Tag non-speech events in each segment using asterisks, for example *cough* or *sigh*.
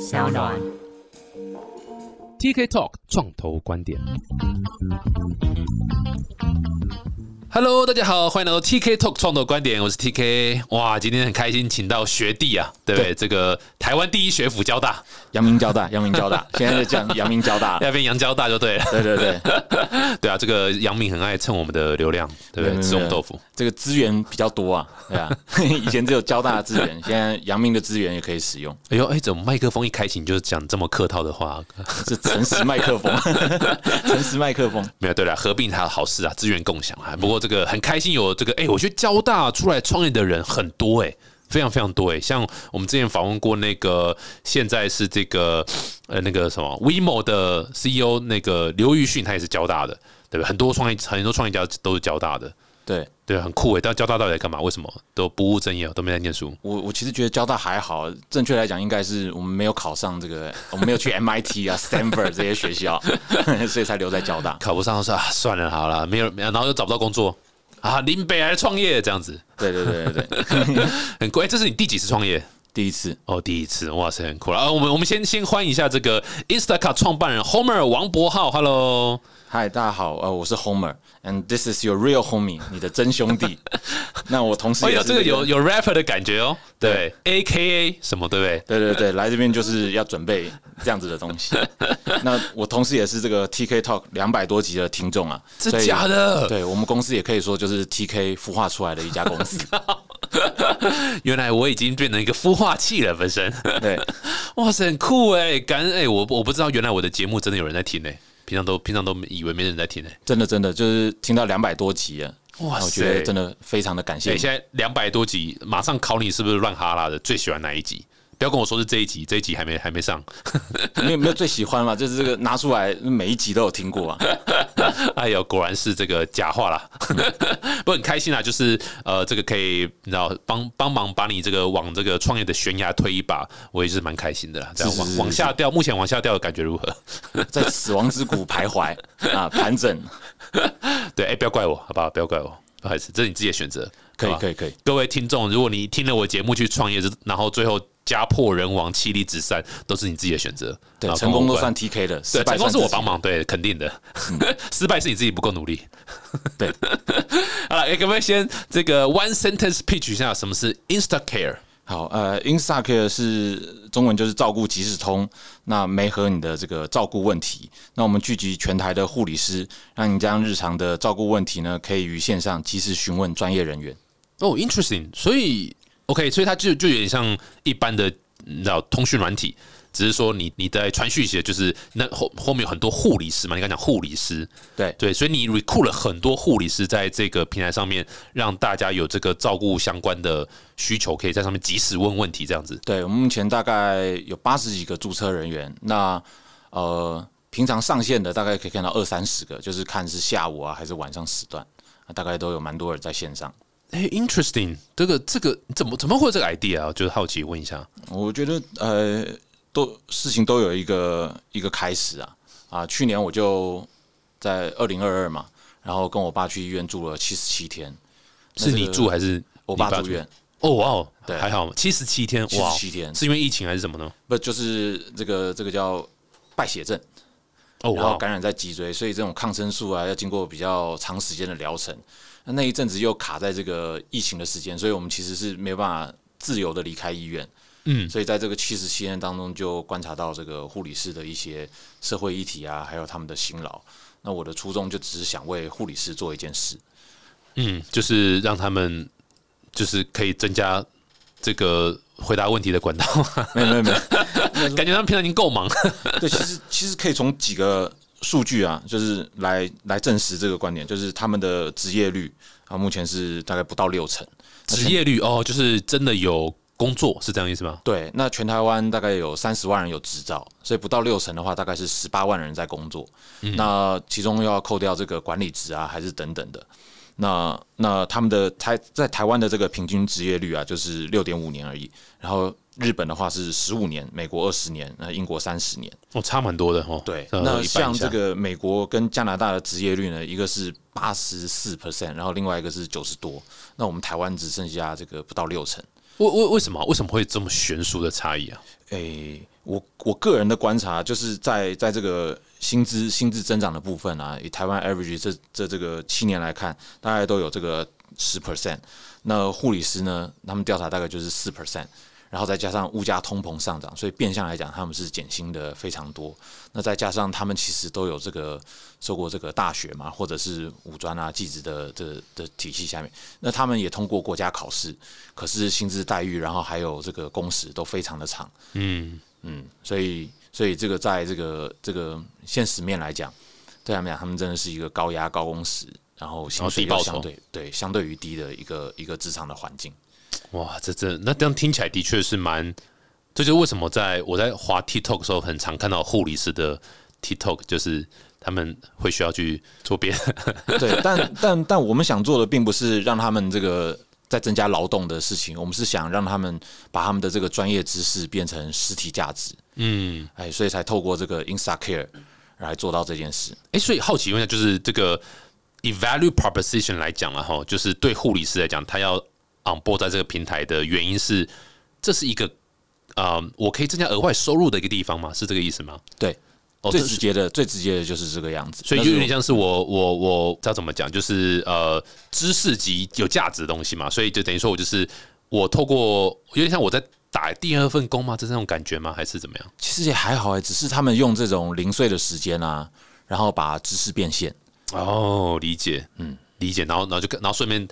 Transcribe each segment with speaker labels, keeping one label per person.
Speaker 1: 小暖。
Speaker 2: TK Talk 创投观点。Hello，大家好，欢迎来到 TK Talk 创投观点，我是 TK。哇，今天很开心，请到学弟啊，对不对？这个台湾第一学府交大，
Speaker 3: 阳明交大，阳明交大，*laughs* 现在就讲阳明交大了。
Speaker 2: 要变阳交大就对了。
Speaker 3: 对对对，*laughs*
Speaker 2: 对啊，这个阳明很爱蹭我们的流量，对不对？吃我们豆腐。
Speaker 3: 这个资源比较多啊，对啊，*laughs* 以前只有交大的资源，现在阳明的资源也可以使用，
Speaker 2: 哎呦，哎，怎么麦克风一开启你就讲这么客套的话？
Speaker 3: 是诚实麦克风，诚实麦克风。
Speaker 2: 没有，对了，合并它的好事啊，资源共享啊。不过这个很开心有这个，哎、我觉得交大出来创业的人很多哎、非常非常多哎、像我们之前访问过那个，现在是这个呃那个什么 WeMo 的 CEO 那个刘玉迅，他也是交大的，对不对？很多创业很多创业家都是交大的，
Speaker 3: 对
Speaker 2: 对，很酷哎、但交大到底在干嘛？为什么都不务正业，都没在念书？
Speaker 3: 我，我其实觉得交大还好，正确来讲，应该是我们没有考上这个，我们没有去 MIT 啊、*laughs* Stanford 这些学校，*laughs* 所以才留在交大。
Speaker 2: 考不上说啊，算了，好了，没有，然后又找不到工作啊，林北来创业这样子，
Speaker 3: 对对对对对，*laughs*
Speaker 2: 很贵。哎这是你第几次创业？
Speaker 3: 第一次。
Speaker 2: 哦，第一次，哇塞，很酷了啊！我们我们先先欢迎一下这个 Instacart 创办人 Homer 王博浩，Hello，
Speaker 3: 嗨，大家好，呃，我是 Homer，and this is your real homie，*laughs* 你的真兄弟。*laughs* 那我同时也，有
Speaker 2: 这个有有 rapper 的感觉哦，对，A K A 什么对不对？
Speaker 3: 对对对，来这边就是要准备这样子的东西。*laughs* 那我同时也是这个 TK Talk 两百多集的听众啊，
Speaker 2: 这假的？
Speaker 3: 对我们公司也可以说就是 TK 孵化出来的一家公司。
Speaker 2: 原来我已经变成一个孵化器了，本身，
Speaker 3: 对，
Speaker 2: 哇塞，很酷哎！感恩哎，我我不知道原来我的节目真的有人在听哎，平常都平常都以为没人在听哎，
Speaker 3: 真的真的就是听到两百多集啊，
Speaker 2: 哇
Speaker 3: 那我觉得
Speaker 2: 塞
Speaker 3: 真的非常的感谢
Speaker 2: 哎，
Speaker 3: 你。
Speaker 2: 现在两百多集，马上考你是不是乱哈拉的？最喜欢哪一集？不要跟我说是这一集，这一集还没还没上。*laughs*
Speaker 3: 没有没有最喜欢嘛？就是这个拿出来每一集都有听过啊。*laughs*
Speaker 2: 哎呦，果然是这个假话啦！*laughs* 不过很开心啊，就是呃，这个可以你知道帮帮忙把你这个往这个创业的悬崖推一把，我也是蛮开心的啦。这样往往下掉，目前往下掉的感觉如何？
Speaker 3: 在死亡之谷徘徊啊，盘整，
Speaker 2: 对，哎、不要怪我，好不好？不要怪我，不好意思，这是你自己的选择。
Speaker 3: 可以可以可以，
Speaker 2: 各位听众，如果你听了我节目去创业，然后最后家破人亡、妻离子散，都是你自己的选择。
Speaker 3: 对成功都算 TK 的，
Speaker 2: 对，
Speaker 3: 失败
Speaker 2: 成功
Speaker 3: 算
Speaker 2: 是我帮忙，对，肯定的。*laughs* 失败是你自己不够努力。
Speaker 3: 对，*laughs*
Speaker 2: 好了，哎，可不可以先这个 one sentence pitch 一下什么是 Instacare？
Speaker 3: 好，呃，Instacare 是中文就是照顾即时通，那没和你的这个照顾问题，那我们聚集全台的护理师，让你将日常的照顾问题呢，可以于线上及时询问专业人员。
Speaker 2: 哦，interesting。所以 OK，所以它就就有点像一般的你知道通讯软体，只是说你你在传讯息就是那后后面有很多护理师嘛，你刚讲护理师，
Speaker 3: 对
Speaker 2: 对，所以你 recruit 了很多护理师在这个平台上面，让大家有这个照顾相关的需求，可以在上面及时问问题，这样子。
Speaker 3: 对，我们目前大概有八十几个注册人员，那呃，平常上线的大概可以看到二三十个，就是看是下午啊还是晚上时段，啊大概都有蛮多人在线上。
Speaker 2: 哎、i n t e r e s t i n g 这个这个怎么怎么会有这个 idea 啊？就是好奇问一下。
Speaker 3: 我觉得呃，都事情都有一个一个开始啊啊！去年我就在二零二二嘛，然后跟我爸去医院住了七十七天，
Speaker 2: 是你住还是
Speaker 3: 我爸住院？
Speaker 2: 哦，哇哦，
Speaker 3: 对
Speaker 2: 还好，七十七天，哇
Speaker 3: ，77天
Speaker 2: 是因为疫情还是什么呢？
Speaker 3: 不就是这个这个叫败血症，
Speaker 2: 哦，
Speaker 3: 然后感染在脊椎，所以这种抗生素啊要经过比较长时间的疗程。那那一阵子又卡在这个疫情的时间，所以我们其实是没有办法自由的离开医院。
Speaker 2: 嗯，
Speaker 3: 所以在这个七十七天当中，就观察到这个护理师的一些社会议题啊，还有他们的辛劳。那我的初衷就只是想为护理师做一件事。
Speaker 2: 嗯，就是让他们就是可以增加这个回答问题的管道，
Speaker 3: 没有没有没有，*laughs*
Speaker 2: 感觉他们平常已经够忙。*laughs*
Speaker 3: 对，其实其实可以从几个数据啊，就是来来证实这个观点，就是他们的职业率啊，目前是大概不到六成。
Speaker 2: 职业率哦，就是真的有工作，是这样意思吗？
Speaker 3: 对，那全台湾大概有三十万人有执照，所以不到六成的话，大概是十八万人在工作。那其中又要扣掉这个管理职啊，还是等等的。那那他们的台在台湾的这个平均职业率啊，就是六点五年而已。然后日本的话是十五年，美国二十年，那英国三十年。
Speaker 2: 哦，差蛮多的哦。
Speaker 3: 对，
Speaker 2: 呃
Speaker 3: 那像这个美国跟加拿大的职业率呢，一个是八十四 percent，然后另外一个是九十多。那我们台湾只剩下这个不到六成。
Speaker 2: 为为为什么为什么会这么悬殊的差异啊？
Speaker 3: 诶、我我个人的观察，就是在在这个薪资薪资增长的部分啊，以台湾 average 这这这个七年来看，大概都有这个十 percent。那护理师呢，他们调查大概就是四 percent。然后再加上物价通膨上涨，所以变相来讲，他们是减薪的非常多。那再加上他们其实都有这个受过这个大学嘛，或者是五专啊、技职的的的体系下面，那他们也通过国家考试，可是薪资待遇，然后还有这个工时都非常的长。嗯嗯，所以所以这个在这个这个现实面来讲，对他们讲，他们真的是一个高压高工时，然后薪水又相对对相对于低的一个一个职场的环境。
Speaker 2: 哇，这这那这样听起来的确是蛮，这就是为什么在我在滑 TikTok 的时候，很常看到护理师的 TikTok，就是他们会需要去做别
Speaker 3: 的。对，但但但我们想做的并不是让他们这个在增加劳动的事情，我们是想让他们把他们的这个专业知识变成实体价值。嗯，哎，所以才透过这个 Insta Care 来做到这件事。
Speaker 2: 哎，所以好奇问一下，就是这个以 value proposition 来讲了哈，就是对护理师来讲，他要。on board 在这个平台的原因是，这是一个啊，我可以增加额外收入的一个地方吗？是这个意思吗？
Speaker 3: 对，最直接的、最直接的就是这个样子。
Speaker 2: 所以就有点像是我、我、我知道怎么讲，就是呃，知识级有价值的东西嘛。所以就等于说我就是我透过有点像我在打第二份工吗？这是那种感觉吗？还是怎么样？
Speaker 3: 其实也还好哎，只是他们用这种零碎的时间啊，然后把知识变现。
Speaker 2: 哦，理解，嗯，理解。然后，然后就然后顺便。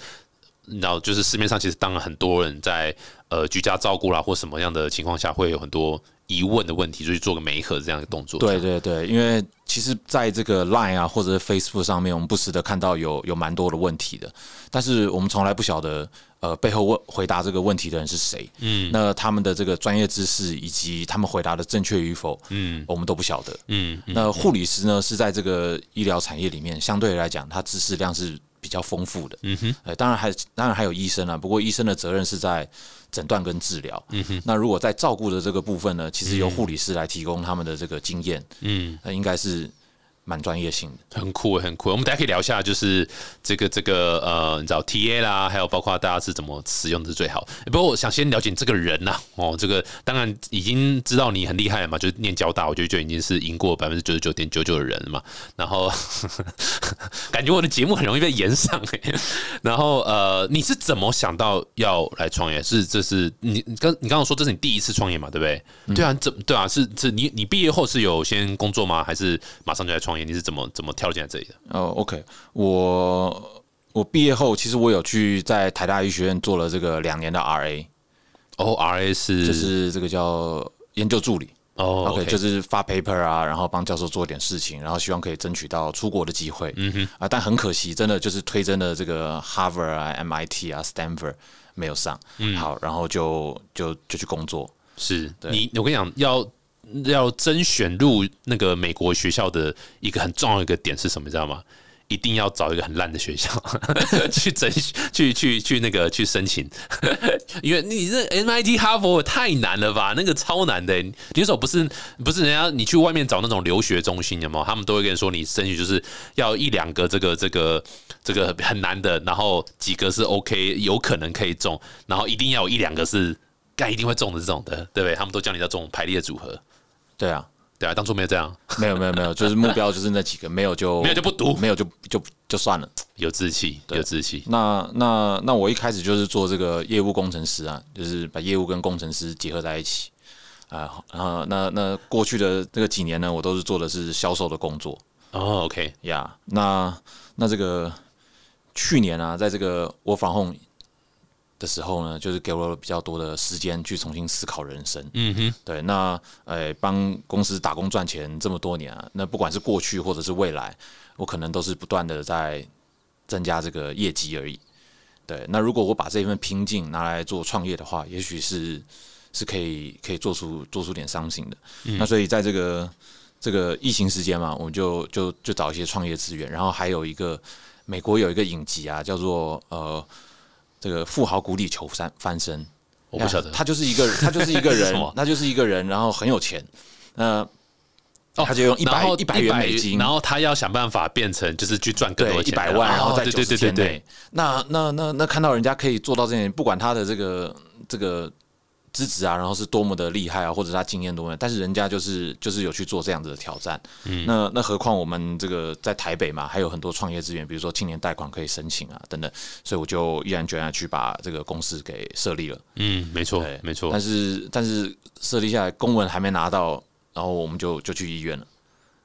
Speaker 2: 然后就是市面上其实当然很多人在呃居家照顾啦或什么样的情况下会有很多疑问的问题，就去做个媒合这样的动作。
Speaker 3: 对对对，因为其实在这个 Line 啊或者 Facebook 上面，我们不时的看到有有蛮多的问题的，但是我们从来不晓得呃背后问回答这个问题的人是谁。嗯，那他们的这个专业知识以及他们回答的正确与否，嗯，我们都不晓得。嗯，那护理师呢是在这个医疗产业里面相对来讲，他知识量是。比较丰富的，嗯哼，呃，当然还当然还有医生啊，不过医生的责任是在诊断跟治疗，嗯哼，那如果在照顾的这个部分呢，其实由护理师来提供他们的这个经验，嗯，那应该是。蛮专业性
Speaker 2: 的，很酷，很酷。我们大家可以聊一下，就是这个这个呃，你知道 T A 啦，还有包括大家是怎么使用的是最好。不过我想先了解这个人呐，哦，这个当然已经知道你很厉害了嘛，就是念交大，我觉得就已经是赢过百分之九十九点九九的人嘛。然后 *laughs* 感觉我的节目很容易被延上哎。然后呃，你是怎么想到要来创业？是这是你刚你刚刚说这是你第一次创业嘛？对不对？对啊，怎对啊？是是你你毕业后是有先工作吗？还是马上就来创？你是怎么怎么跳进来这里的？
Speaker 3: 哦，OK，我我毕业后，其实我有去在台大医学院做了这个两年的 RA。
Speaker 2: 哦，RA 是
Speaker 3: 就是这个叫研究助理。哦，OK，就是发 paper 啊，然后帮教授做点事情，然后希望可以争取到出国的机会。嗯哼，啊，但很可惜，真的就是推真的这个 Harvard 啊、MIT 啊、Stanford 没有上。嗯，好，然后就就就去工作。
Speaker 2: 是你，我跟你讲要。要甄选入那个美国学校的一个很重要一个点是什么？你知道吗？一定要找一个很烂的学校 *laughs* 去甄去去去那个去申请，*laughs* 因为你这 MIT 哈佛太难了吧？那个超难的。你手不是不是人家你去外面找那种留学中心有没有？他们都会跟你说你申请就是要一两个这个这个这个很难的，然后几个是 OK 有可能可以中，然后一定要有一两个是该一定会中的这种的，对不对？他们都叫你要这种排列组合。
Speaker 3: 对啊，
Speaker 2: 对啊，当初没有这样，
Speaker 3: 没有没有没有，就是目标就是那几个，没有就 *laughs*
Speaker 2: 没有就不读，
Speaker 3: 没有就就就算了，
Speaker 2: 有志气，有志气。
Speaker 3: 那那那我一开始就是做这个业务工程师啊，就是把业务跟工程师结合在一起啊。然后那那过去的这个几年呢，我都是做的是销售的工作。
Speaker 2: 哦，OK
Speaker 3: 呀，那那这个去年啊，在这个我防控。的时候呢，就是给我比较多的时间去重新思考人生。嗯哼，对，那呃，帮公司打工赚钱这么多年啊，那不管是过去或者是未来，我可能都是不断的在增加这个业绩而已。对，那如果我把这一份拼劲拿来做创业的话，也许是是可以可以做出做出点商心的。那所以在这个这个疫情时间嘛，我们就就就找一些创业资源，然后还有一个美国有一个影集啊，叫做呃。这个富豪谷底求翻翻身，
Speaker 2: 我不晓得，
Speaker 3: 他就是一个，他就是一个人，*laughs* 他就是一个人，然后很有钱，那他就用一百一百元美金，
Speaker 2: 然后他要想办法变成就是去赚更多
Speaker 3: 一百万，然后在九十天内，那那那那看到人家可以做到这点，不管他的这个这个。资质啊，然后是多么的厉害啊，或者他经验多么，但是人家就是就是有去做这样子的挑战。嗯，那那何况我们这个在台北嘛，还有很多创业资源，比如说青年贷款可以申请啊，等等，所以我就毅然决然去把这个公司给设立了。
Speaker 2: 嗯，没错，没错。
Speaker 3: 但是但是设立下来，公文还没拿到，然后我们就就去医院了。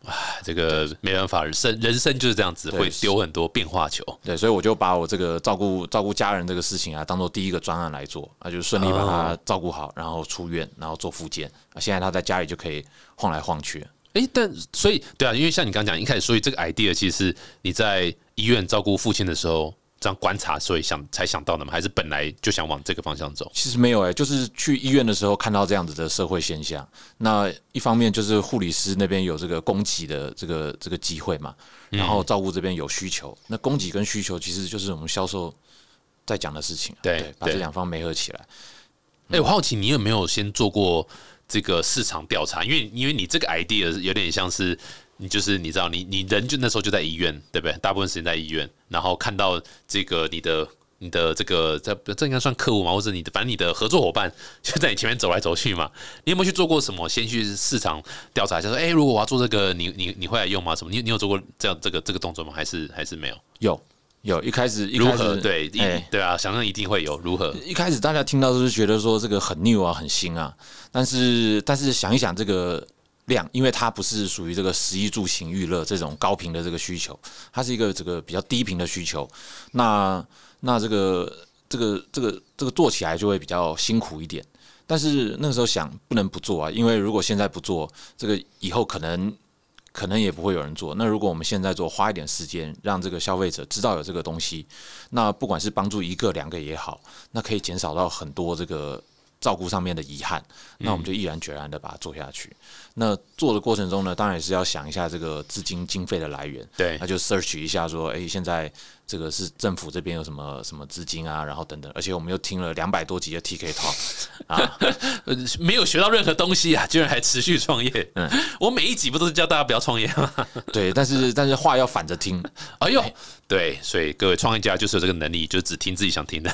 Speaker 2: 唉，这个没办法，人生人生就是这样子，会丢很多变化球。
Speaker 3: 对，所以我就把我这个照顾照顾家人这个事情啊，当做第一个专案来做，那就顺利把他照顾好，然后出院，然后做复健。现在他在家里就可以晃来晃去。
Speaker 2: 哎，但所以对啊，因为像你刚讲一开始，所以这个 idea 其实是你在医院照顾父亲的时候。这样观察，所以想才想到的吗？还是本来就想往这个方向走？
Speaker 3: 其实没有哎，就是去医院的时候看到这样子的社会现象。那一方面就是护理师那边有这个供给的这个这个机会嘛，然后照顾这边有需求。那供给跟需求其实就是我们销售在讲的事情啊。对，把这两方媒合起来。
Speaker 2: 哎，我好奇你有没有先做过这个市场调查？因为因为你这个 idea 有点像是。你就是你知道，你你人就那时候就在医院，对不对？大部分时间在医院，然后看到这个你的你的这个这这应该算客户嘛，或者你的反正你的合作伙伴就在你前面走来走去嘛。你有没有去做过什么先去市场调查，一下说哎，如果我要做这个，你你你会来用吗？什么？你你有做过这样这个这个动作吗？还是还是没有？
Speaker 3: 有有，一开始
Speaker 2: 如何？对，对啊，想象一定会有如何？
Speaker 3: 一开始大家听到都是觉得说这个很 new 啊，很新啊，但是但是想一想这个。量，因为它不是属于这个食衣住行娱乐这种高频的这个需求，它是一个这个比较低频的需求。那那这个这个这个这个做起来就会比较辛苦一点。但是那个时候想不能不做啊，因为如果现在不做，这个以后可能可能也不会有人做。那如果我们现在做，花一点时间让这个消费者知道有这个东西，那不管是帮助一个两个也好，那可以减少到很多这个。照顾上面的遗憾，那我们就毅然决然的把它做下去。那做的过程中呢，当然也是要想一下这个资金经费的来源。
Speaker 2: 对，
Speaker 3: 那就 search 一下说，哎，现在这个是政府这边有什么什么资金啊，然后等等。而且我们又听了两百多集的 TK Talk *laughs* 啊，
Speaker 2: 没有学到任何东西啊，居然还持续创业。嗯，我每一集不都是叫大家不要创业吗？*laughs*
Speaker 3: 对，但是但是话要反着听。*laughs*
Speaker 2: 哎呦。对，所以各位创业家就是有这个能力，就只听自己想听的，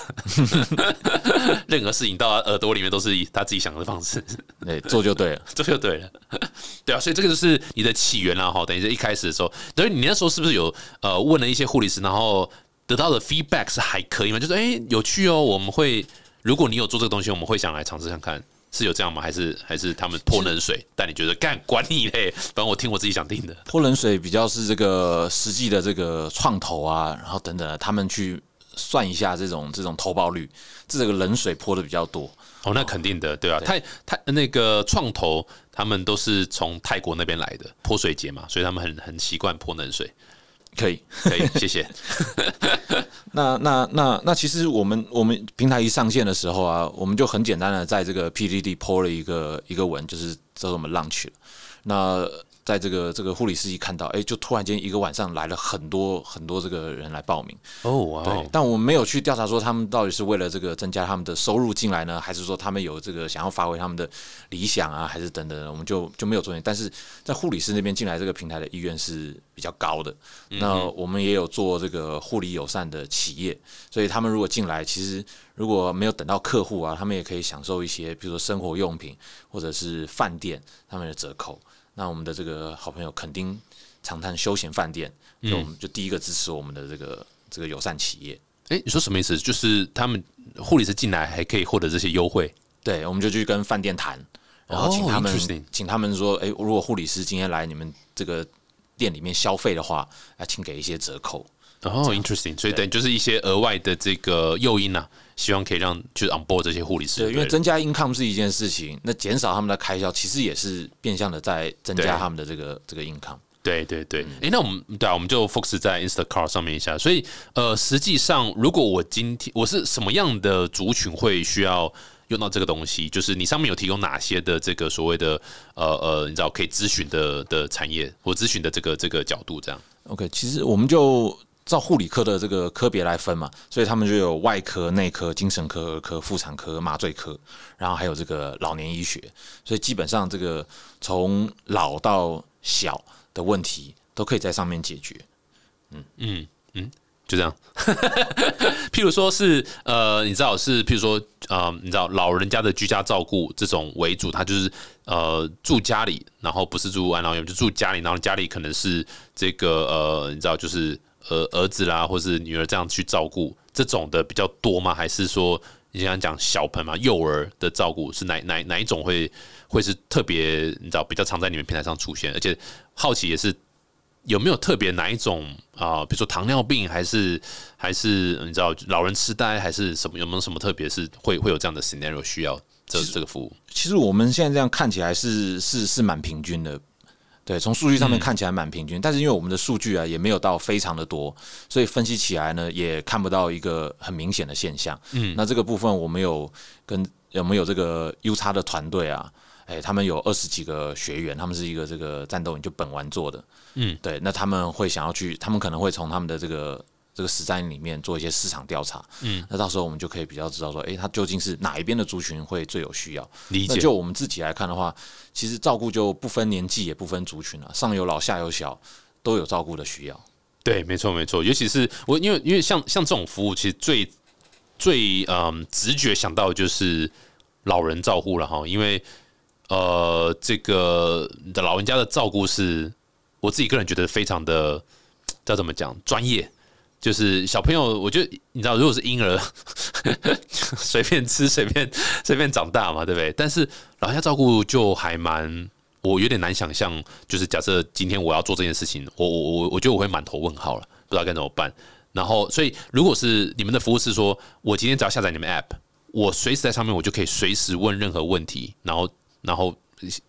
Speaker 2: 任何事情到耳朵里面都是以他自己想的方式，
Speaker 3: 对，做就对了，*laughs*
Speaker 2: 做就对了，*laughs* 对啊，所以这个就是你的起源了哈。等于是一开始的时候，等于你那时候是不是有呃问了一些护理师，然后得到的 feedback 是还可以吗？就是哎有趣哦，我们会如果你有做这个东西，我们会想来尝试看看。是有这样吗？还是还是他们泼冷水？但你觉得干管你嘞？反正我听我自己想听的。
Speaker 3: 泼冷水比较是这个实际的这个创投啊，然后等等，他们去算一下这种这种投报率，这个冷水泼的比较多。
Speaker 2: 哦，那肯定的，对吧？泰泰那个创投，他们都是从泰国那边来的泼水节嘛，所以他们很很习惯泼冷水。
Speaker 3: 可以，
Speaker 2: 可以，谢谢。
Speaker 3: 那那那那，其实我们我们平台一上线的时候啊，我们就很简单的在这个 PDD 泼了一个一个文，就是叫做我们 launch 了。那在这个这个护理师一看到，哎，就突然间一个晚上来了很多很多这个人来报名
Speaker 2: 哦，
Speaker 3: 对，但我们没有去调查说他们到底是为了这个增加他们的收入进来呢，还是说他们有这个想要发挥他们的理想啊，还是等等，我们就就没有做。但是在护理师那边进来这个平台的意愿是比较高的。那我们也有做这个护理友善的企业，所以他们如果进来，其实如果没有等到客户啊，他们也可以享受一些，比如说生活用品或者是饭店他们的折扣。那我们的这个好朋友垦丁长滩休闲饭店，就我们就第一个支持我们的这个这个友善企业。
Speaker 2: 哎，你说什么意思？就是他们护理师进来还可以获得这些优惠？
Speaker 3: 对，我们就去跟饭店谈，然后请他们请他们说，哎，如果护理师今天来你们这个店里面消费的话，啊，请给一些折扣。
Speaker 2: 哦，interesting，所以等就是一些额外的这个诱因呐，希望可以让就是 on board 这些护理师。
Speaker 3: 对，因为增加 income 是一件事情，那减少他们的开销，其实也是变相的在增加他们的这个这个 income。
Speaker 2: 对对对，哎，那我们对啊，我们就 focus 在 Instacart 上面一下。所以呃，实际上如果我今天我是什么样的族群会需要用到这个东西，就是你上面有提供哪些的这个所谓的呃呃，你知道可以咨询的的产业或咨询的这个这个角度这样。
Speaker 3: OK，其实我们就。照护理科的这个科别来分嘛，所以他们就有外科、内科、精神科、儿科、妇产科、麻醉科，然后还有这个老年医学。所以基本上这个从老到小的问题都可以在上面解决。
Speaker 2: 嗯嗯嗯，就这样。譬如说是呃，你知道是譬如说呃，你知道老人家的居家照顾这种为主，他就是呃住家里，然后不是住安老院，就住家里，然后家里可能是这个呃，你知道就是儿儿子啦，或是女儿这样去照顾，这种的比较多吗？还是说你想讲小朋友嘛，幼儿的照顾是哪哪哪一种会会是特别你知道比较常在你们平台上出现？而且好奇也是。有没有特别哪一种啊？比如说糖尿病，还是还是你知道老人痴呆，还是什么？有没有什么特别是会会有这样的 scenario 需要这这个服务？
Speaker 3: 其实我们现在这样看起来是是是蛮平均的，对，从数据上面看起来蛮平均。但是因为我们的数据啊也没有到非常的多，所以分析起来呢也看不到一个很明显的现象。嗯，那这个部分我们有跟有没有这个 U 差的团队啊？哎，他们有二十几个学员，他们是一个这个战斗营就本玩做的，嗯，对，那他们会想要去，他们可能会从他们的这个这个实战里面做一些市场调查，嗯，那到时候我们就可以比较知道说，哎，他究竟是哪一边的族群会最有需要？
Speaker 2: 理解。
Speaker 3: 就我们自己来看的话，其实照顾就不分年纪，也不分族群了，上有老下有小，都有照顾的需要。
Speaker 2: 对，没错没错，尤其是我，因为因为像像这种服务，其实最最嗯直觉想到的就是老人照护了哈，因为。呃，这个的老人家的照顾是，我自己个人觉得非常的，叫怎么讲专业。就是小朋友，我觉得你知道，如果是婴儿，*laughs* 随便吃随便随便长大嘛，对不对？但是老人家照顾就还蛮，我有点难想象。就是假设今天我要做这件事情，我我我我觉得我会满头问号了，不知道该怎么办。然后，所以如果是你们的服务是说，我今天只要下载你们 App，我随时在上面，我就可以随时问任何问题，然后。然后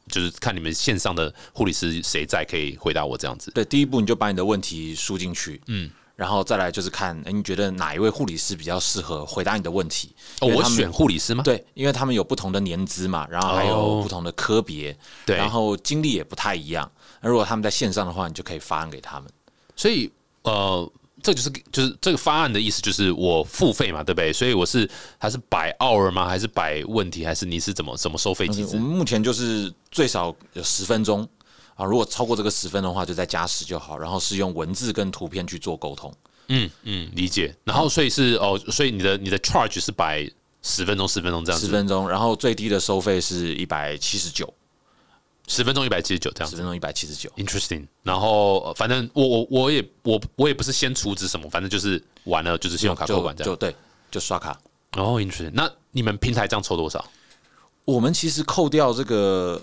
Speaker 2: 就是看你们线上的护理师谁在可以回答我这样子。
Speaker 3: 对，第一步你就把你的问题输进去，嗯，然后再来就是看，哎，你觉得哪一位护理师比较适合回答你的问题？
Speaker 2: 哦，我选护理师吗？
Speaker 3: 对，因为他们有不同的年资嘛，然后还有不同的科别，
Speaker 2: 对，
Speaker 3: 然后经历也不太一样。那如果他们在线上的话，你就可以发案给他们。
Speaker 2: 所以，呃。这就是就是这个方案的意思，就是我付费嘛，对不对？所以我是还是摆 hour 吗？还是摆问题？还是你是怎么怎么收费机制？
Speaker 3: 我们目前就是最少有十分钟啊，如果超过这个十分的话，就再加十就好。然后是用文字跟图片去做沟通。
Speaker 2: 嗯嗯，理解。然后所以是哦，所以你的你的 charge 是摆十分钟，十分钟这样子。
Speaker 3: 十分钟，然后最低的收费是一百七十九。
Speaker 2: 十分钟一百七十九这样，
Speaker 3: 十分钟一百七十九
Speaker 2: ，interesting。然后反正我我我也我我也不是先储值什么，反正就是完了就是信用卡扣款这样，
Speaker 3: 就对，就刷卡。
Speaker 2: 哦，interesting。那你们平台这样抽多少？
Speaker 3: 我们其实扣掉这个。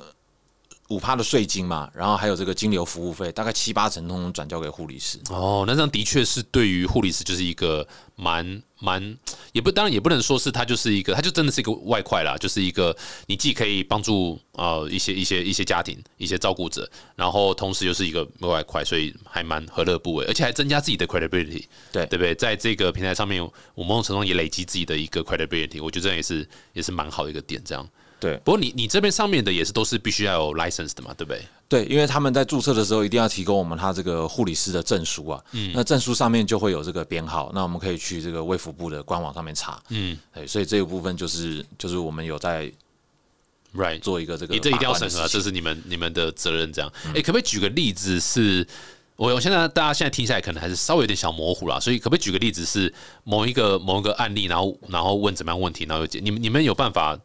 Speaker 3: 五趴的税金嘛，然后还有这个金流服务费，大概七八成通通转交给护理师。
Speaker 2: 哦，那这样的确是对于护理师就是一个蛮蛮，也不当然也不能说是他就是一个，他就真的是一个外快啦，就是一个你既可以帮助呃一些一些一些家庭一些照顾者，然后同时又是一个外快，所以还蛮何乐不为，而且还增加自己的 credibility，
Speaker 3: 对
Speaker 2: 对不对？在这个平台上面，我某种程度也累积自己的一个 credibility，我觉得这样也是也是蛮好的一个点，这样。
Speaker 3: 对，
Speaker 2: 不过你你这边上面的也是都是必须要有 license 的嘛，对不对？
Speaker 3: 对，因为他们在注册的时候一定要提供我们他这个护理师的证书啊，嗯，那证书上面就会有这个编号，那我们可以去这个卫福部的官网上面查，嗯，对，所以这个部分就是就是我们有在
Speaker 2: right
Speaker 3: 做一个这个，
Speaker 2: 你这一定要审核，这是你们你们的责任，这样。哎，可不可以举个例子？是我我现在大家现在听起来可能还是稍微有点小模糊了，所以可不可以举个例子？是某一个某一个案例，然后然后问怎么样问题，然后解，你们你们有办法？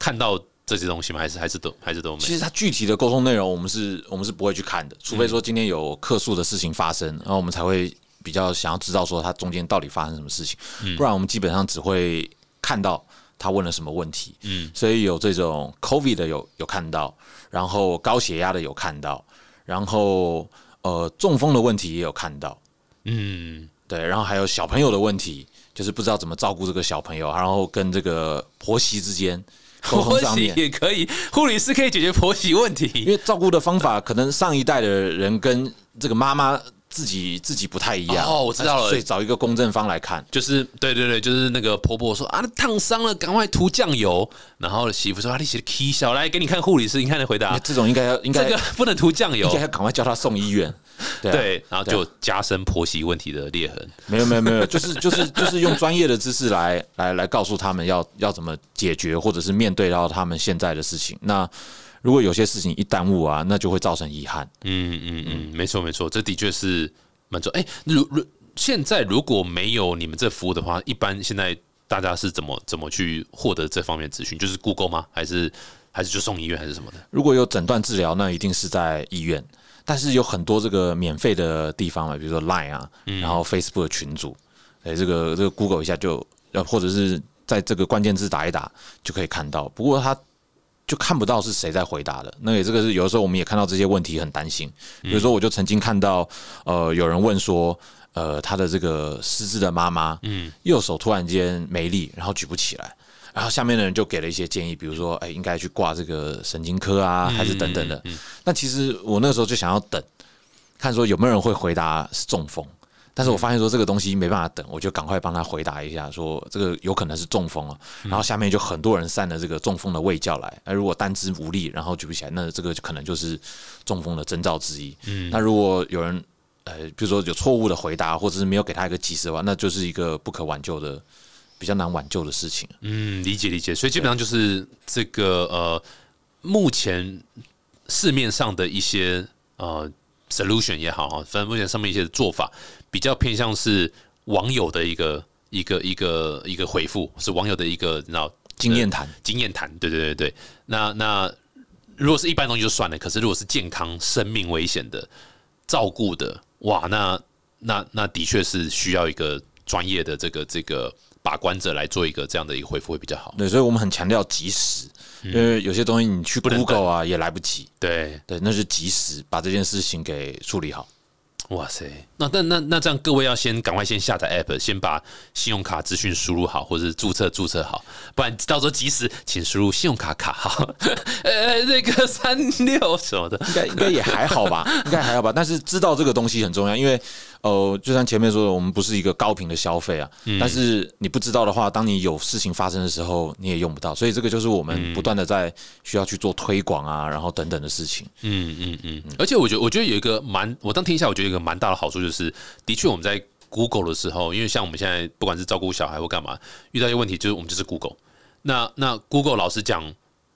Speaker 2: 看到这些东西吗？还是还是都还是都没？
Speaker 3: 其实他具体的沟通内容，我们是我们是不会去看的，除非说今天有客诉的事情发生，然后我们才会比较想要知道说他中间到底发生什么事情。不然我们基本上只会看到他问了什么问题。嗯，所以有这种 COVID 的有有看到，然后高血压的有看到，然后呃中风的问题也有看到。嗯，对，然后还有小朋友的问题，就是不知道怎么照顾这个小朋友，然后跟这个婆媳之间。
Speaker 2: 婆媳也可以，护理师可以解决婆媳问题，
Speaker 3: 因为照顾的方法可能上一代的人跟这个妈妈自己自己不太一样。
Speaker 2: 哦，我知道了，
Speaker 3: 所以找一个公证方来看，
Speaker 2: 就是对对对，就是那个婆婆说啊，烫伤了，赶快涂酱油。然后媳妇说啊，你写的 K 小来给你看护理师，你看的回答，
Speaker 3: 这种应该要应该
Speaker 2: 这个不能涂酱油，
Speaker 3: 应该要赶快叫他送医院。
Speaker 2: 对，然后就加深婆媳问题的裂痕。
Speaker 3: 没有没有没有，就是就是就是用专业的知识来来来告诉他们要要怎么解决，或者是面对到他们现在的事情。那如果有些事情一耽误啊，那就会造成遗憾。
Speaker 2: 嗯嗯嗯，没错没错，这的确是蛮重。哎，如如现在如果没有你们这服务的话，一般现在大家是怎么怎么去获得这方面资讯？就是 Google 吗？还是还是就送医院还是什么的？
Speaker 3: 如果有诊断治疗，那一定是在医院。但是有很多这个免费的地方嘛，比如说 Line 啊，然后 Facebook 群组，哎，这个这个 Google 一下就，呃，或者是在这个关键字打一打就可以看到。不过他就看不到是谁在回答的。那也这个是有的时候我们也看到这些问题很担心。比如说，我就曾经看到，呃，有人问说，呃，他的这个失智的妈妈，嗯，右手突然间没力，然后举不起来。然后下面的人就给了一些建议，比如说，哎，应该去挂这个神经科啊，还是等等的。那其实我那时候就想要等，看说有没有人会回答是中风。但是我发现说这个东西没办法等，我就赶快帮他回答一下，说这个有可能是中风啊。然后下面就很多人散了这个中风的胃叫来。那如果单肢无力，然后举不起来，那这个可能就是中风的征兆之一。那如果有人呃，比如说有错误的回答，或者是没有给他一个及时的话，那就是一个不可挽救的。比较难挽救的事情。
Speaker 2: 嗯，理解理解。所以基本上就是这个呃，目前市面上的一些呃 solution 也好哈，反正目前上面一些做法比较偏向是网友的一个一个一个一个回复，是网友的一个你知道
Speaker 3: 经验谈
Speaker 2: 经验谈。对对对对。那那如果是一般东西就算了，可是如果是健康生命危险的照顾的，哇，那那那的确是需要一个专业的这个这个。把关者来做一个这样的一个回复会比较好。
Speaker 3: 对，所以我们很强调及时，因为有些东西你去 Google 啊也来不及。
Speaker 2: 对
Speaker 3: 对，那是及时把这件事情给处理好。
Speaker 2: 哇塞，那那那那这样，各位要先赶快先下载 App，先把信用卡资讯输入好，或者是注册注册好，不然到时候及时请输入信用卡卡号，呃，*laughs* 那个三六什么的，
Speaker 3: 应该应该也还好吧，应该还好吧。但是知道这个东西很重要，因为。哦，就像前面说的，我们不是一个高频的消费啊，但是你不知道的话，当你有事情发生的时候，你也用不到，所以这个就是我们不断的在需要去做推广啊，然后等等的事情。
Speaker 2: 嗯嗯嗯。而且我觉得，我觉得有一个蛮，我当听一下，我觉得一个蛮大的好处就是，的确我们在 Google 的时候，因为像我们现在不管是照顾小孩或干嘛，遇到一些问题，就是我们就是 Google。那那 Google 老实讲，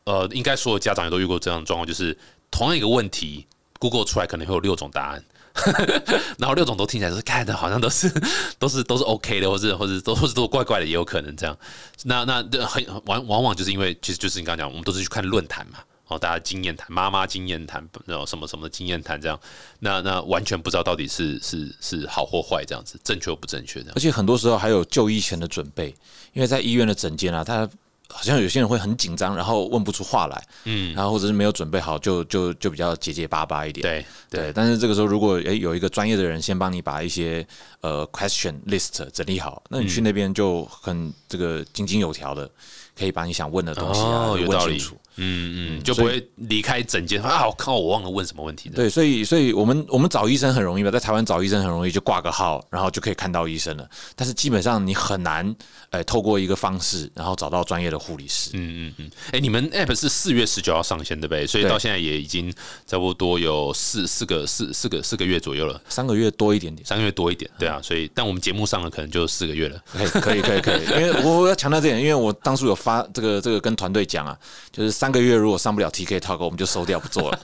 Speaker 2: 呃，应该所有家长也都遇过这样的状况，就是同样一个问题，Google 出来可能会有六种答案。*laughs* 然后六种都听起来是看的好像都是 *laughs* 都是都是 OK 的，或者或者都或者都怪怪的，也有可能这样。那那很往往往就是因为其实就是你刚刚讲，我们都是去看论坛嘛，哦，大家经验谈，妈妈经验谈，那种什么什么的经验谈，这样。那那完全不知道到底是是是好或坏这样子，正确不正确这样。
Speaker 3: 而且很多时候还有就医前的准备，因为在医院的诊间啊，他。好像有些人会很紧张，然后问不出话来，嗯，然后或者是没有准备好，就就就比较结结巴巴一点，
Speaker 2: 对
Speaker 3: 对。但是这个时候，如果诶有一个专业的人先帮你把一些呃 question list 整理好，那你去那边就很这个井井有条的，可以把你想问的东西啊问清楚。
Speaker 2: 嗯嗯，就不会离开整间啊！我靠，我忘了问什么问题。
Speaker 3: 对，所以所以我们我们找医生很容易吧，在台湾找医生很容易，就挂个号，然后就可以看到医生了。但是基本上你很难，哎，透过一个方式，然后找到专业的护理师。
Speaker 2: 嗯嗯嗯。哎，你们 App 是四月十九号上线对不对？所以到现在也已经差不多有四四个四四个四个月左右了，
Speaker 3: 三个月多一点点，
Speaker 2: 三个月多一点。对啊，所以但我们节目上了可能就四个月了。*laughs*
Speaker 3: 可以可以可以，因为我要强调这点，因为我当初有发这个这个跟团队讲啊，就是三个月如果上不了。TK talk 我们就收掉不做了，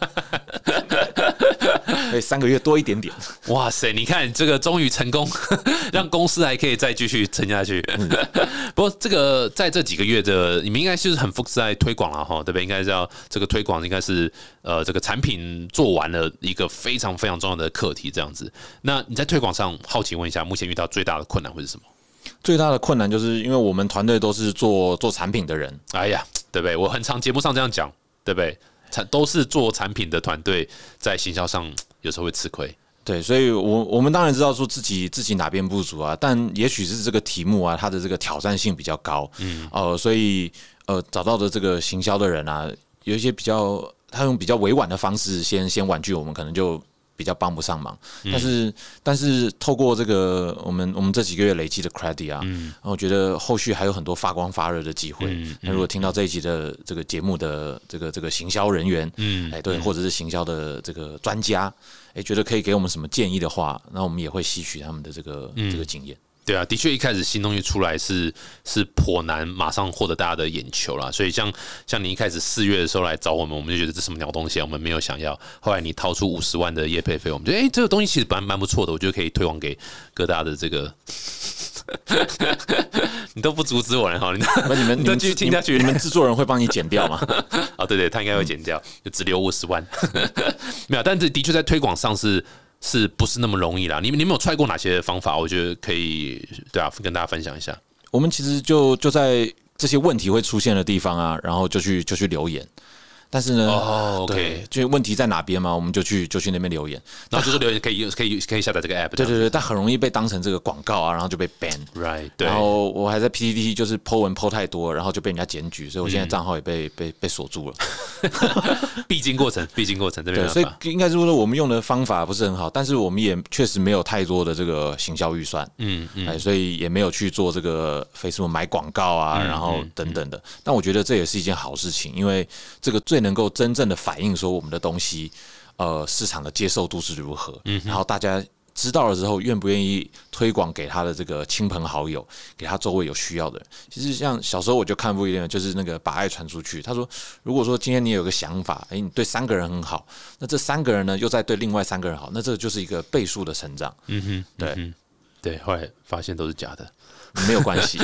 Speaker 3: *laughs* 以三个月多一点点。
Speaker 2: 哇塞，你看这个终于成功，*laughs* 让公司还可以再继续撑下去。*laughs* 不过这个在这几个月的，你们应该就是很 focus 在推广了哈，对不对？应该是要这个推广，应该是呃这个产品做完了一个非常非常重要的课题，这样子。那你在推广上，好奇问一下，目前遇到最大的困难会是什么？
Speaker 3: 最大的困难就是因为我们团队都是做做产品的人。
Speaker 2: 哎呀，对不对？我很常节目上这样讲。对不对？产都是做产品的团队，在行销上有时候会吃亏。
Speaker 3: 对，所以，我我们当然知道说自己自己哪边不足啊，但也许是这个题目啊，它的这个挑战性比较高。嗯，呃，所以呃，找到的这个行销的人啊，有一些比较，他用比较委婉的方式先先婉拒我们，可能就。比较帮不上忙，但是但是透过这个我们我们这几个月累积的 credit 啊，嗯，我觉得后续还有很多发光发热的机会。那如果听到这一集的这个节目的这个这个行销人员，嗯，哎对，或者是行销的这个专家，哎，觉得可以给我们什么建议的话，那我们也会吸取他们的这个这个经验。
Speaker 2: 对啊，的确一开始新东西出来是是颇难马上获得大家的眼球啦，所以像像你一开始四月的时候来找我们，我们就觉得这什么鸟东西啊，我们没有想要。后来你掏出五十万的业配费，我们觉得哎、这个东西其实蛮蛮不错的，我觉得可以推广给各大的这个。*laughs* 你都不阻止我了哈，你 *laughs*
Speaker 3: 那你们
Speaker 2: 你都
Speaker 3: 你们
Speaker 2: 继续听下去
Speaker 3: 你们制作人会帮你剪掉吗？
Speaker 2: 啊，*laughs* 对对，他应该会剪掉，就只留五十万，没有，但是的确在推广上是是不是那么容易啦？你们你们有踹过哪些方法？我觉得可以对啊，跟大家分享一下。
Speaker 3: 我们其实就就在这些问题会出现的地方啊，然后就去就去留言。但是呢，
Speaker 2: 哦，OK
Speaker 3: 对，就问题在哪边嘛，我们就去就去那边留言。
Speaker 2: 然后就是留言可以用可以可以下载这个 app，
Speaker 3: 对对对，但很容易被当成这个广告啊，然后就被 ban。
Speaker 2: ，right，对
Speaker 3: 然，后我还在 PPT 就是 po 文 po 太多，然后就被人家检举，所以我
Speaker 2: 嗯
Speaker 3: 现在账号也被、被被锁住了。*laughs*
Speaker 2: 必经过程，必经过程，这边
Speaker 3: 对，所以应该是说我们用的方法不是很好，但是我们也确实没有太多的这个行销预算，
Speaker 2: 嗯嗯，
Speaker 3: 哎，所以也没有去做这个 Facebook 买广告啊，
Speaker 2: 嗯
Speaker 3: 然后等等的。但我觉得这也是一件好事情，因为这个最能够真正的反映说我们的东西，呃，市场的接受度是如何，
Speaker 2: 嗯
Speaker 3: 然后大家。知道了之后，愿不愿意推广给他的这个亲朋好友，给他周围有需要的人？其实像小时候我就看不一样，就是那个把爱传出去。他说，如果说今天你有个想法，诶，你对三个人很好，那这三个人呢又在对另外三个人好，那这就是一个倍数的成长。
Speaker 2: 嗯哼，
Speaker 3: 对
Speaker 2: 嗯对，后来发现都是假的。
Speaker 3: 没有关系，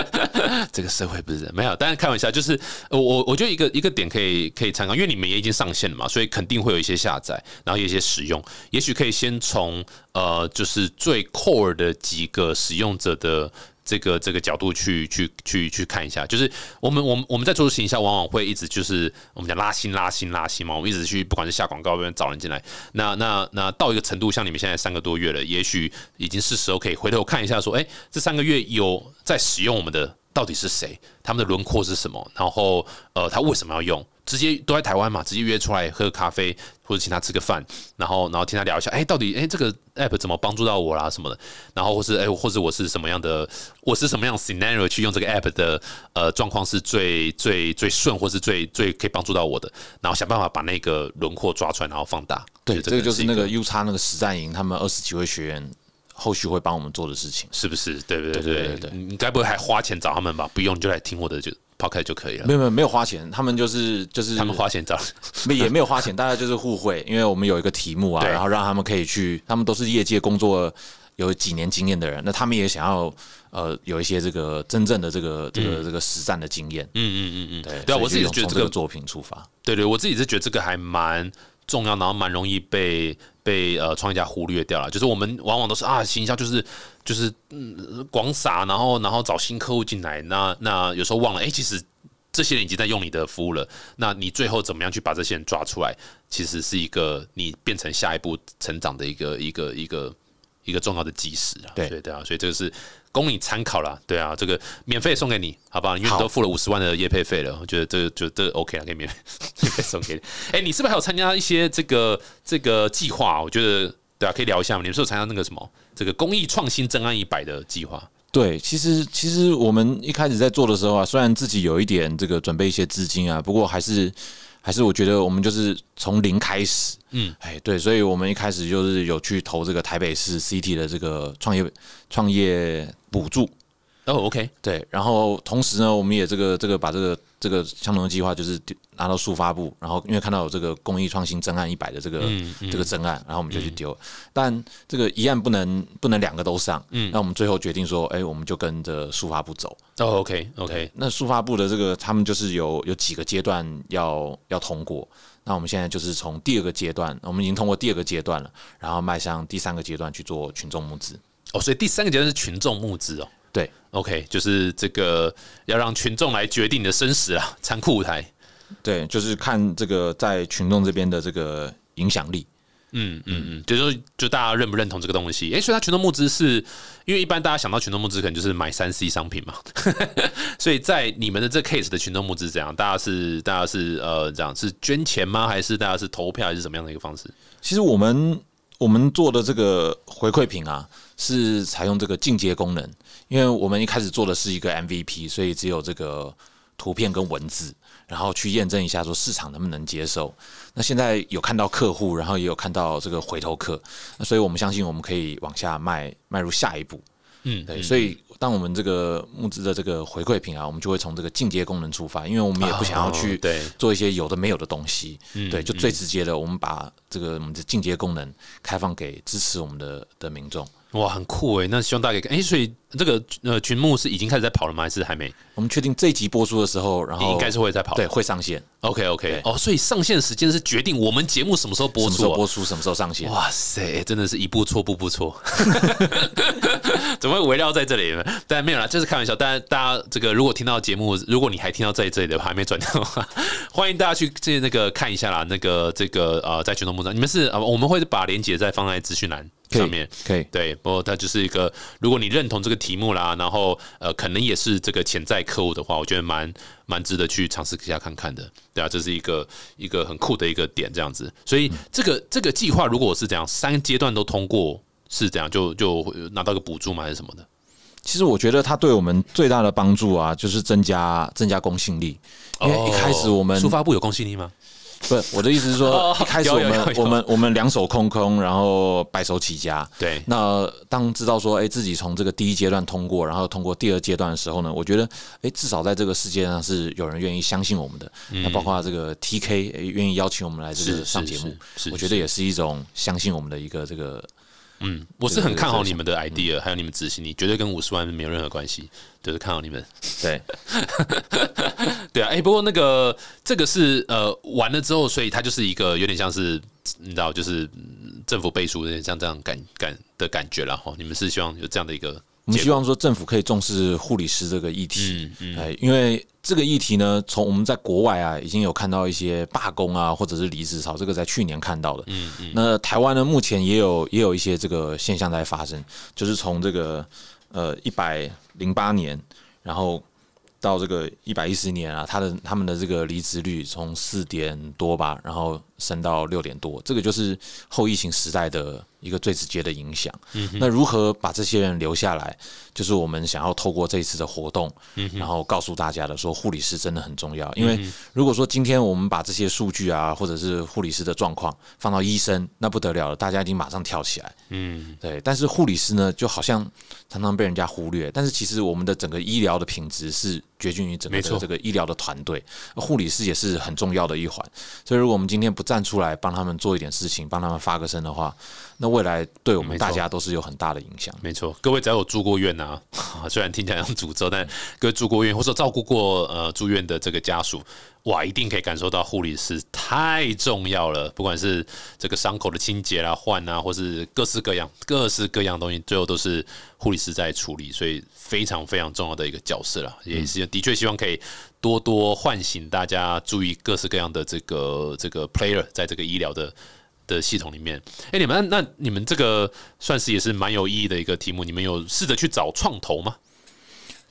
Speaker 3: *laughs*
Speaker 2: 这个社会不是人，没有，当然开玩笑，就是我我觉得一个一个点可以可以参考，因为你们也已经上线了嘛，所以肯定会有一些下载，然后有一些使用，也许可以先从呃就是最 core 的几个使用者的。这个这个角度去去去去看一下，就是我们我们我们在做行销，往往会一直就是我们讲拉新拉新拉新嘛，我们一直去不管是下广告，不管找人进来，那那那到一个程度，像你们现在三个多月了，也许已经是时候可以回头看一下，说，哎、这三个月有在使用我们的到底是谁？他们的轮廓是什么？然后呃，他为什么要用？直接都在台湾嘛，直接约出来喝咖啡或者请他吃个饭，然后然后听他聊一下，哎、到底哎、这个 app 怎么帮助到我啦什么的，然后或是哎、或者我是什么样的，我是什么样的 scenario 去用这个 app 的呃状况是最最最顺，或是最最可以帮助到我的，然后想办法把那个轮廓抓出来，然后放大。
Speaker 3: 对，这个就是那个 U 叉那个实战营，他们二十几位学员后续会帮我们做的事情。
Speaker 2: 是不是？对对对
Speaker 3: 对
Speaker 2: 对
Speaker 3: 对对
Speaker 2: 你该不会还花钱找他们吧？不用，你就来听我的就 podcast 就可以了。
Speaker 3: 没有没有没有花钱，他们就是就是
Speaker 2: 他们花钱找，
Speaker 3: 没也没有花钱，大家就是互惠，因为我们有一个题目啊，然后让他们可以去，他们都是业界工作有几年经验的人，那他们也想要呃有一些这个真正的这个这个这个实战的经验。
Speaker 2: 嗯嗯嗯嗯，
Speaker 3: 对
Speaker 2: 对啊，我自己
Speaker 3: 是
Speaker 2: 觉得这个
Speaker 3: 作品出发。
Speaker 2: 对对，我自己是觉得这个还蛮重要，然后蛮容易被被呃创业家忽略掉了。就是我们往往都是啊，行销就是就是嗯广撒，然后然后找新客户进来，那那有时候忘了，哎、其实这些人已经在用你的服务了。那你最后怎么样去把这些人抓出来，其实是一个你变成下一步成长的一个一个一个一个重要的基石啊。
Speaker 3: 对
Speaker 2: 对啊，所以这个是供你参考啦。对啊，这个免费送给你，好不好？因为你都付了五十万的业配费了，我觉得这个就这 OK 了，可以 *laughs* 免费送给你。哎、你是不是还有参加一些这个这个计划？我觉得对啊，可以聊一下嘛？你们是有参加那个什么这个公益创新真案一百的计划？
Speaker 3: 对，其实其实我们一开始在做的时候啊，虽然自己有一点这个准备一些资金啊，不过还是还是我觉得我们就是从零开始，
Speaker 2: 嗯，
Speaker 3: 哎，对，所以我们一开始就是有去投这个台北市 CT 的这个创业创业补助，
Speaker 2: 哦，OK，
Speaker 3: 对，然后同时呢，我们也这个这个把这个这个相同的计划就是丢拿到速发部，然后因为看到有这个公益创新真案一百的这个、
Speaker 2: 嗯嗯
Speaker 3: 这个真案，然后我们就去丢，但这个一案不能不能两个都上，
Speaker 2: 嗯
Speaker 3: 那我们最后决定说，哎，我们就跟着速发部走。
Speaker 2: 哦，OK，OK，
Speaker 3: 那速发部的这个他们就是有有几个阶段要要通过，那我们现在就是从第二个阶段，我们已经通过第二个阶段了，然后迈向第三个阶段去做群众募资。
Speaker 2: 哦，所以第三个阶段是群众募资哦。
Speaker 3: 对
Speaker 2: ，OK，就是这个要让群众来决定你的生死啊，残酷舞台。
Speaker 3: 对，就是看这个在群众这边的这个影响力。
Speaker 2: 嗯嗯嗯，就是说就大家认不认同这个东西？诶，所以它群众募资是因为一般大家想到群众募资可能就是买三 C 商品嘛，*laughs* 所以在你们的这 case 的群众募资怎样？大家是大家是呃这样是捐钱吗？还是大家是投票还是什么样的一个方式？
Speaker 3: 其实我们我们做的这个回馈品啊，是采用这个进阶功能，因为我们一开始做的是一个 MVP，所以只有这个图片跟文字，然后去验证一下说市场能不能接受。那现在有看到客户，然后也有看到这个回头客，那所以我们相信我们可以往下迈迈入下一步。
Speaker 2: 嗯，
Speaker 3: 对，所以当我们这个募资的这个回馈品啊，我们就会从这个进阶功能出发，因为我们也不想要去做一些有的没有的东西，
Speaker 2: 嗯
Speaker 3: 对，就最直接的，我们把这个我们的进阶功能开放给支持我们的的民众。
Speaker 2: 哇，很酷哎！那希望大家可以哎，所以这个呃群幕是已经开始在跑了吗？还是还没？
Speaker 3: 我们确定这一集播出的时候，然后
Speaker 2: 应该是会在跑。
Speaker 3: 对会上线
Speaker 2: ，，OK OK。哦，所以上线时间是决定我们节目什么时候播
Speaker 3: 什么时候
Speaker 2: 出、啊。
Speaker 3: 播出，什么时候上线。
Speaker 2: 哇塞，真的是一步错步步错，*laughs* 怎么会围绕在这里呢？但没有啦，这是开玩笑。但大家这个如果听到节目，如果你还听到在这里的话，还没转掉的话，*laughs* 欢迎大家去这那个看一下啦。那个这个呃，在群众幕上，你们是呃，我们会把链接再放在资讯栏上面。
Speaker 3: 可以，
Speaker 2: 对，不过它就是一个，如果你认同这个题目啦，然后呃，可能也是这个潜在客户的话，我觉得蛮蛮值得去尝试一下看看的。对啊，这是一个一个很酷的一个点，这样子。所以这个这个计划如果是这样，三阶段都通过，是这样就就拿到个补助吗？还是什么的？
Speaker 3: 其实我觉得它对我们最大的帮助啊，就是增加增加公信力。因为一开始我们
Speaker 2: 哦书发部有公信力吗？
Speaker 3: 不是我的意思是说
Speaker 2: 哦，
Speaker 3: 一开始我们我们我们两手空空，然后白手起家。
Speaker 2: 对，
Speaker 3: 那当知道说，哎、自己从这个第一阶段通过，然后通过第二阶段的时候呢，我觉得，哎、至少在这个世界上是有人愿意相信我们的。那包括这个 TK 诶愿意邀请我们来这个上节目，我觉得也是一种相信我们的一个这个。
Speaker 2: 嗯，我是很看好你们的 idea，还有你们执行力，绝对跟五十万没有任何关系，就是看好你们。
Speaker 3: 对，*laughs*
Speaker 2: 对啊，哎、不过那个这个是呃完了之后，所以它就是一个有点像是你知道，就是嗯政府背书的像这样感感的感觉了哈。你们是希望有这样的一个
Speaker 3: 我们希望说政府可以重视护理师这个议题。
Speaker 2: 嗯嗯
Speaker 3: 哎，因为这个议题呢，从我们在国外啊，已经有看到一些罢工啊，或者是离职潮，这个在去年看到的。
Speaker 2: 嗯嗯
Speaker 3: 那台湾呢，目前也有也有一些这个现象在发生，就是从这个呃一百零八年，然后到这个一百一十年啊，他的他们的这个离职率从四点多吧，然后升到六点多，这个就是后疫情时代的一个最直接的影响。那如何把这些人留下来，就是我们想要透过这一次的活动，然后告诉大家的，说护理师真的很重要。因为如果说今天我们把这些数据啊，或者是护理师的状况放到医生，那不得了了，大家已经马上跳起来。
Speaker 2: 嗯，
Speaker 3: 对，但是护理师呢，就好像常常被人家忽略。但是其实我们的整个医疗的品质是决定于整个的这个医疗的团队，护理师也是很重要的一环。所以如果我们今天不站出来帮他们做一点事情，帮他们发个声的话，那未来对我们大家都是有很大的影响。
Speaker 2: 没错，各位只要有住过院啊，*laughs* 虽然听起来像诅咒，但各位住过院或者照顾过呃住院的这个家属，哇，一定可以感受到护理师太重要了。不管是这个伤口的清洁啦、换啊，或是各式各样、各式各样东西，最后都是护理师在处理，所以非常非常重要的一个角色了。也是的确希望可以多多唤醒大家注意各式各样的这个这个 player 在这个医疗的。的系统里面，哎、你们那那你们这个算是也是蛮有意义的一个题目，你们有试着去找创投吗？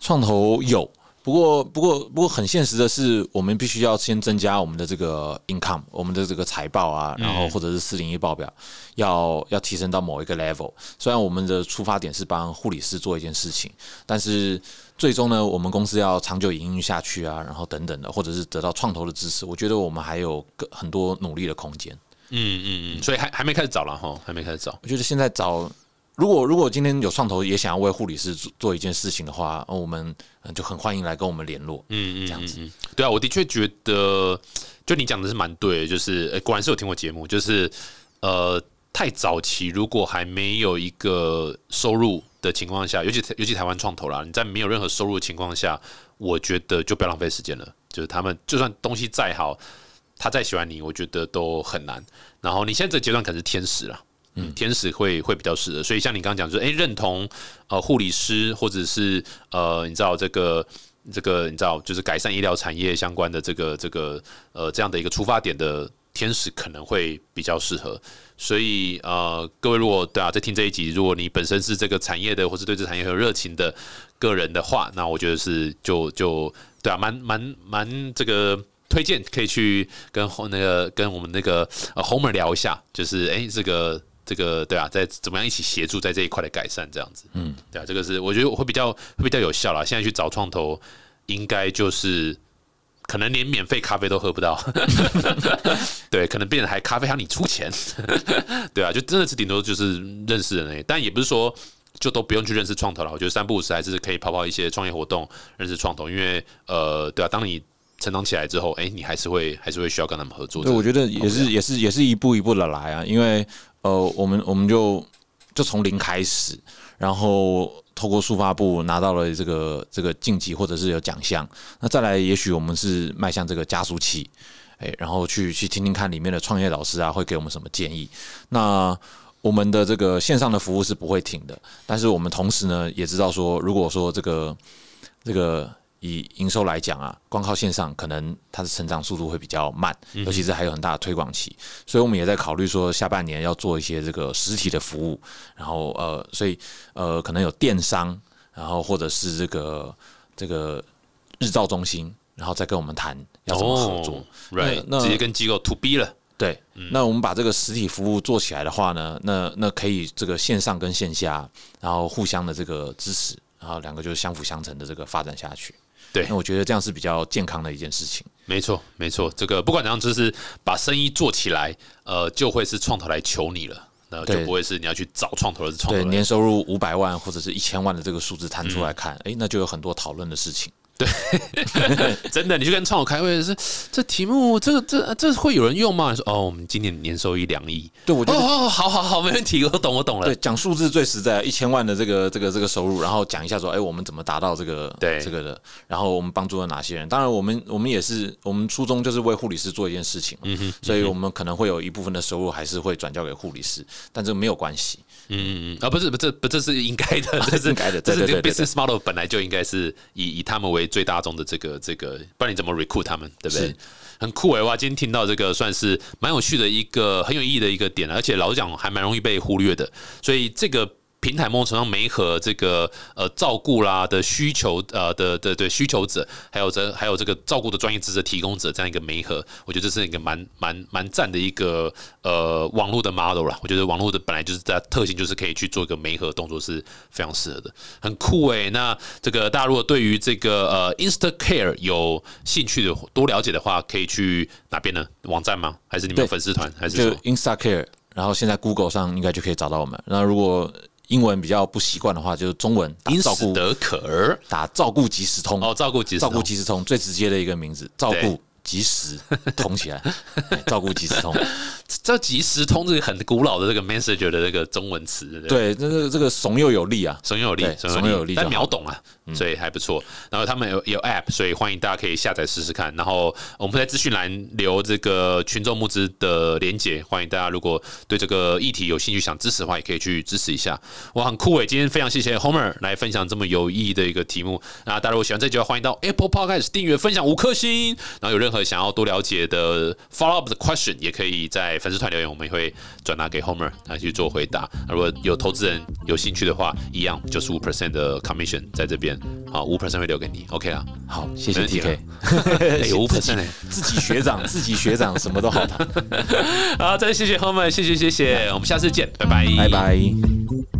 Speaker 3: 创投有，不过不过不过很现实的是，我们必须要先增加我们的这个 income，我们的这个财报啊，然后或者是四零一报表，要要提升到某一个 level。虽然我们的出发点是帮护理师做一件事情，但是最终呢，我们公司要长久营运下去啊，然后等等的，或者是得到创投的支持，我觉得我们还有个很多努力的空间。
Speaker 2: 嗯嗯嗯，所以还还没开始找了哈，还没开始找。
Speaker 3: 我觉得现在找，如果如果今天有创投也想要为护理师做做一件事情的话，呃我们呃就很欢迎来跟我们联络。
Speaker 2: 嗯嗯，
Speaker 3: 这样子
Speaker 2: 嗯。嗯对啊，我的确觉得，就你讲的是蛮对的，就是、呃果然是有听过节目，就是呃，太早期如果还没有一个收入的情况下，尤其尤其台湾创投啦，你在没有任何收入的情况下，我觉得就不要浪费时间了。就是他们就算东西再好，他再喜欢你，我觉得都很难。然后你现在这个阶段可能是天使啦。天使会会比较适合，所以像你刚刚讲，就是哎、认同呃护理师或者是呃你知道这个这个你知道就是改善医疗产业相关的这个这个呃这样的一个出发点的天使可能会比较适合。所以呃各位如果对啊在听这一集，如果你本身是这个产业的或是对这产业很有热情的个人的话，那我觉得是就就对啊蛮蛮蛮这个。推荐可以去跟后那个跟我们那个呃 Homer 聊一下，就是哎、这个这个对啊，在怎么样一起协助在这一块的改善这样子，嗯，对啊，这个是我觉得会比较会比较有效啦。现在去找创投，应该就是可能连免费咖啡都喝不到，*laughs* 对，可能变得还咖啡还要你出钱，*laughs* 对啊，就真的是顶多就是认识人而已，但也不是说就都不用去认识创投了。我觉得三不五时还是可以跑跑一些创业活动，认识创投，因为呃，对啊，当你成长起来之后，哎，你还是会还是会需要跟他们合作。
Speaker 3: 对，我觉得也是也是也是一步一步的来啊，因为呃，我们我们就就从零开始，然后透过速发部拿到了这个这个晋级或者是有奖项，那再来也许我们是迈向这个加速器，哎，然后去去听听看里面的创业老师啊会给我们什么建议。那我们的这个线上的服务是不会停的，但是我们同时呢也知道说，如果说这个这个。以营收来讲啊，光靠线上可能它的成长速度会比较慢，尤其是还有很大的推广期，所以我们也在考虑说下半年要做一些这个实体的服务，然后呃，所以呃可能有电商，然后或者是这个这个日照中心，然后再跟我们谈要怎么合作
Speaker 2: ，right，那直接跟机构 to B 了，
Speaker 3: 对，那我们把这个实体服务做起来的话呢，那那可以这个线上跟线下，然后互相的这个支持，然后两个就是相辅相成的这个发展下去。
Speaker 2: 对，
Speaker 3: 那我觉得这样是比较健康的一件事情。
Speaker 2: 没错，没错，这个不管怎样，就是把生意做起来，呃，就会是创投来求你了，那就不会是你要去找创投是创投。
Speaker 3: 对，年收入五百万或者是一千万的这个数字摊出来看，哎，那就有很多讨论的事情。
Speaker 2: 对，*laughs* 真的，你去跟创友开会是这题目，这个这这会有人用吗？说哦，我们今年年收益两亿，
Speaker 3: 对我觉得
Speaker 2: 哦，好好好，没问题，我懂，我懂了。
Speaker 3: 对，讲数字最实在，一千万的这个这个这个收入，然后讲一下说，哎，我们怎么达到这个
Speaker 2: 对
Speaker 3: 这个的，然后我们帮助了哪些人？当然，我们我们也是，我们初衷就是为护理师做一件事情，嗯哼，所以我们可能会有一部分的收入还是会转交给护理师，但这个没有关系。
Speaker 2: 嗯嗯嗯，啊，不是不这不这是应该的，这是
Speaker 3: 应该的，*laughs*
Speaker 2: 这是这个 business model 本来就应该是以以他们为最大宗的这个这个，不然你怎么 recruit 他们，对不对？很酷哎哇！今天听到这个算是蛮有趣的一个很有意义的一个点，而且老实讲还蛮容易被忽略的，所以这个。平台某种程度上没和这个呃照顾啦的需求呃的的对需求者，还有这还有这个照顾的专业知识提供者这样一个媒合，我觉得这是一个蛮蛮蛮赞的一个呃网络的 model 啦。我觉得网络的本来就是在特性就是可以去做一个媒合动作是非常适合的，很酷诶。那这个大家如果对于这个呃 Instacare 有兴趣的多了解的话，可以去哪边呢？网站吗？还是你们粉丝团？还是
Speaker 3: 就 Instacare？然后现在 Google 上应该就可以找到我们。那如果英文比较不习惯的话，就是中文打
Speaker 2: 照顾得可儿。
Speaker 3: 打照顾即时通。
Speaker 2: 哦，照顾即
Speaker 3: 照顾即时通最直接的一个名字，照顾即时通起来，*laughs* 照顾即时通。*laughs*
Speaker 2: 这即时通这个很古老的这个 messenger 的这个中文词，
Speaker 3: 对，这个这个怂又有力啊，
Speaker 2: 怂又有力，
Speaker 3: 怂又有力，
Speaker 2: 但秒懂啊，所以还不错。然后他们有有 app，所以欢迎大家可以下载试试看。然后我们在资讯栏留这个群众募资的连接，欢迎大家如果对这个议题有兴趣想支持的话，也可以去支持一下。哇，很酷诶！今天非常谢谢 Homer 来分享这么有意义的一个题目。那大家如果喜欢这集，欢迎到 Apple Podcast 订阅、分享五颗星。然后有任何想要多了解的 follow up 的 question，也可以在粉丝团留言，我们也会转达给 Homer 来去做回答。如果有投资人有兴趣的话，一样就是五 percent 的 commission 在这边，好，五 percent 会留给你，OK 啊？
Speaker 3: 好，谢谢 *laughs* TK，
Speaker 2: 有五 percent，
Speaker 3: 自己学长，*laughs* 自己学长，什么都好谈。
Speaker 2: 好，再谢谢 Homer，谢谢谢谢，我们下次见，拜拜，
Speaker 3: 拜拜。